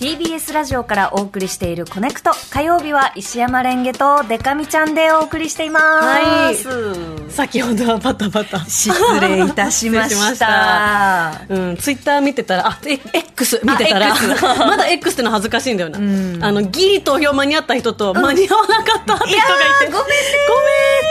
TBS ラジオからお送りしているコネクト。火曜日は石山レンゲとデカミちゃんでお送りしています、はい。先ほどはバタバタ。失礼いたしました。うん、ツイッター見てたら、あ、え X 見てたら、まだ X っての恥ずかしいんだよな。ん。あの、ギリ投票間に合った人と、間に合わなかったって人がいて。いやーごめんねご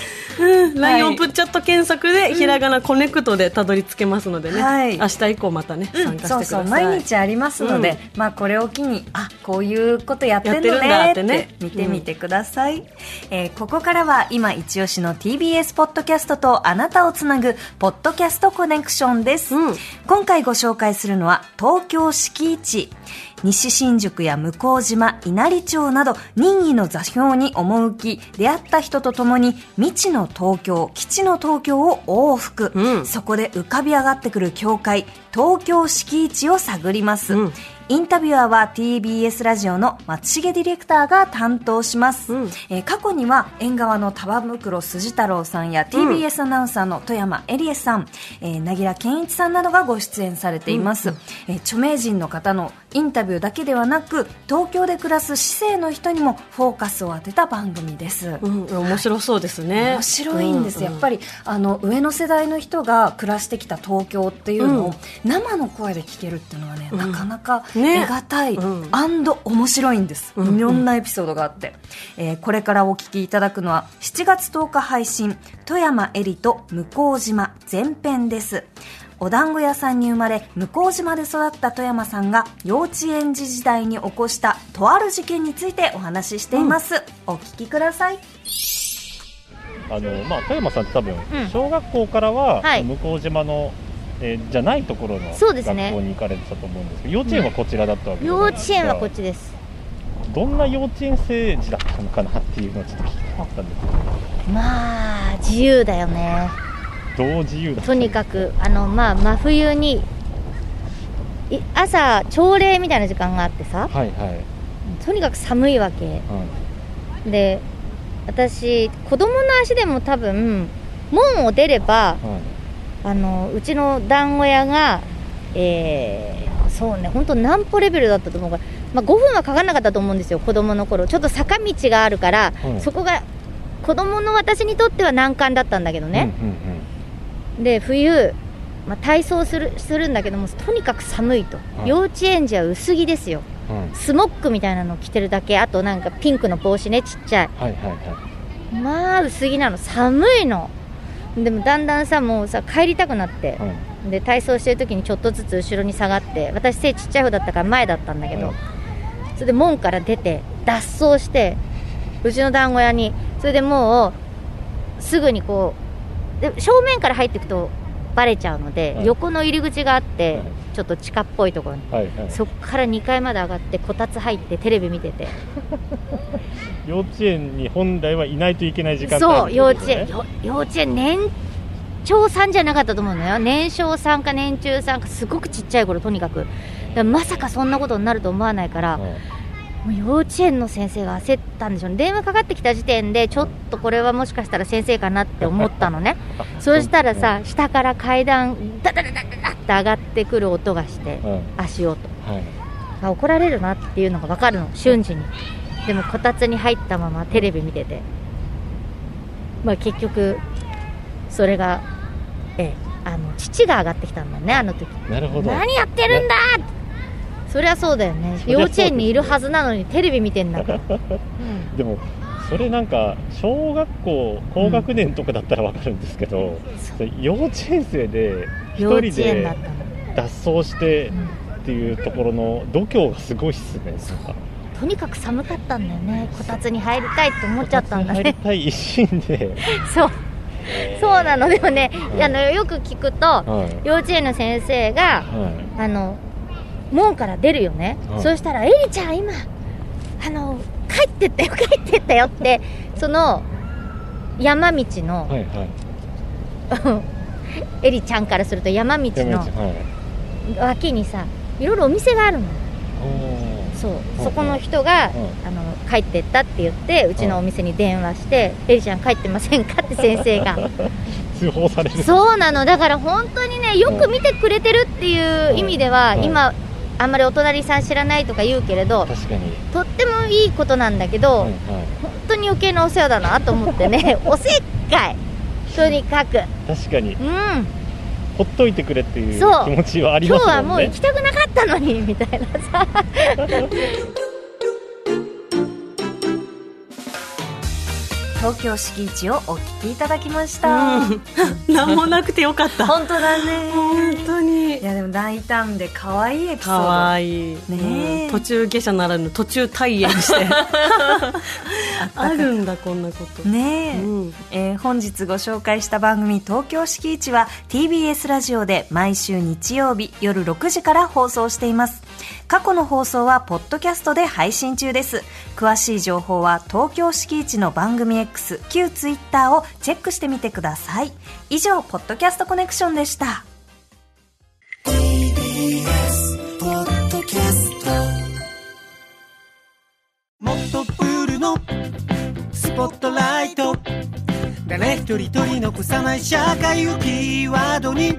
めん。うん、はい。LINE オープンチャット検索で、ひらがなコネクトでたどり着けますのでね。はい。明日以降またね、参加してください。そうそう毎日ありますので、まあこれを機にあこういうことやってるんだねってってね。見てみてください、えーここからは今一押しの TBS ポッドキャストとあなたをつなぐポッドキャストコネクションです、うん。今回ご紹介するのは東京敷地西新宿や向島、稲荷町など任意の座標に赴き出会った人と共に未知の東京、基地の東京を往復、うん。そこで浮かび上がってくる教会東京敷地を探ります、うん。インタビュアーは TBS ラジオの松重ディレクターが担当します、うん。えー過去には縁側の玉袋筋太郎さんや TBS アナウンサーの富山エリエさん、えー、凪良健一さんなどがご出演されています、えー著名人の方のインタビューだけではなく東京で暮らす市政の人にもフォーカスを当てた番組です、うん、面白そうですね。面白いんです、うやっぱりあの上の世代の人が暮らしてきた東京っていうのを、うん。生の声で聞けるっていうのはね、うん。なかなかね。得難い、うん。アンド面白いんです、うん。いろんなエピソードがあって、えーこれからお聞きいただくのは7月10日配信富山えりと向島前編ですお団子屋さんに生まれ向島で育った富山さんが幼稚園児時代に起こしたとある事件についてお話ししています、お聞きください。あのまあ、富山さんって多分、ん小学校からは、はい。向島の、えーじゃないところの学そうですね。校に行かれてたと思うんですけど、幼稚園はこちらだったわけですか。稚園はこっちです。どんな幼稚園生児だったのかなっていうのをちょっと聞きたかったんですけど。まあ自由だよねどう自由とにかくあのまあ真冬にい朝朝礼みたいな時間があってさ。はいはい、とにかく寒いわけ。はい。で私子供の足でも多分門を出ればはい。あのうちの団子屋がえーそうね本当何歩レベルだったと思うか。ら、まあ、5分はかかんなかったと思うんですよ子供の頃。ちょっと坂道があるから、はい。そこが子供の私にとっては難関だったんだけどね、うんうんうんで冬、まあ、体操するするんだけどもとにかく寒いと、はい。幼稚園児は薄着ですよ。うん。スモックみたいなの着てるだけあとなんかピンクの帽子ねちっちゃい。はいはいはい。まあ薄着なの。寒いの。でもだんだんさもうさ帰りたくなって。はい。で体操してる時にちょっとずつ後ろに下がって。私背ちっちゃい方だったから前だったんだけど、はいそれで門から出て脱走してうちの団子屋に。それでもうすぐにこうで正面から入っていくとバレちゃうので、はい。横の入り口があって、はい。ちょっと地下っぽいところに。はいはい。そっから2階まで上がってこたつ入ってテレビ見てて。幼稚園に本来はいないといけない時間帯そう幼稚園。よ幼稚園年長さんじゃなかったと思うのよ。年少さんか年中さんかすごくちっちゃい頃とにかく。まさかそんなことになると思わないから、はいもう幼稚園の先生が焦ったんでしょうね。電話かかってきた時点でちょっとこれはもしかしたら先生かなって思ったのね。そうしたらさ下から階段ダダダダダダって上がってくる音がしてうん。足音。はい。あ怒られるなっていうのが分かるの瞬時に。でもこたつに入ったままテレビ見てて。まあ結局それがええあの父が上がってきたんだねあの時。なるほど。何やってるんだそりゃそうだよね。幼稚園にいるはずなのにテレビ見てんだから。でもそれなんか小学校高学年とかだったらわかるんですけど、それ幼稚園生で一幼稚人で脱走してうんっていうところの度胸がすごいっすね。なんか。とにかく寒かったんだよね。こたつに入りたいって思っちゃったんだ入りねたい一心で、そう。そうなの。でもね、はい。あのよく聞くとはい。幼稚園の先生がはあの門から出るよね、はいそしたら「エリちゃん今あの帰ってったよ帰ってったよ」ってその山道のい、はいはい。エリちゃんからすると山道の脇にさいろいろお店があるの。そう、いそこの人が、いあの帰ってったって言ってうちのお店に電話して「エリちゃん帰ってませんか?」って先生が。通報される。そうなの。だから本当にねよく見てくれてるっていう意味では、はい。今あんまりお隣さん知らないとか言うけれど確かに。とってもいいことなんだけど、はいはい本当に余計なお世話だなと思ってね おせっかいとにかく。確かに。うん。ほっといてくれっていうそう。気持ちはあり今日ますもんね。はもう行きたくなかったのにみたいなさ 東京敷地をお聞きいただきました、うん。何もなくてよかった。本当だね。本当に。いやでも大胆で可愛いエピソかード。わいい、ねえ。うん。途中下車ならぬ途中退園して。あるんだこんなこと、ねえ、うん。えー本日ご紹介した番組「東京敷地」は TBS ラジオで毎週日曜日夜6時から放送しています過去の放送はポッドキャストで配信中です。詳しい情報は東京敷地の番組 X 旧 Twitter をチェックしてみてください。以上ポッドキャストコネクションでした。もっとプールのスポットライト。誰一人取り残さない社会をキーワードに。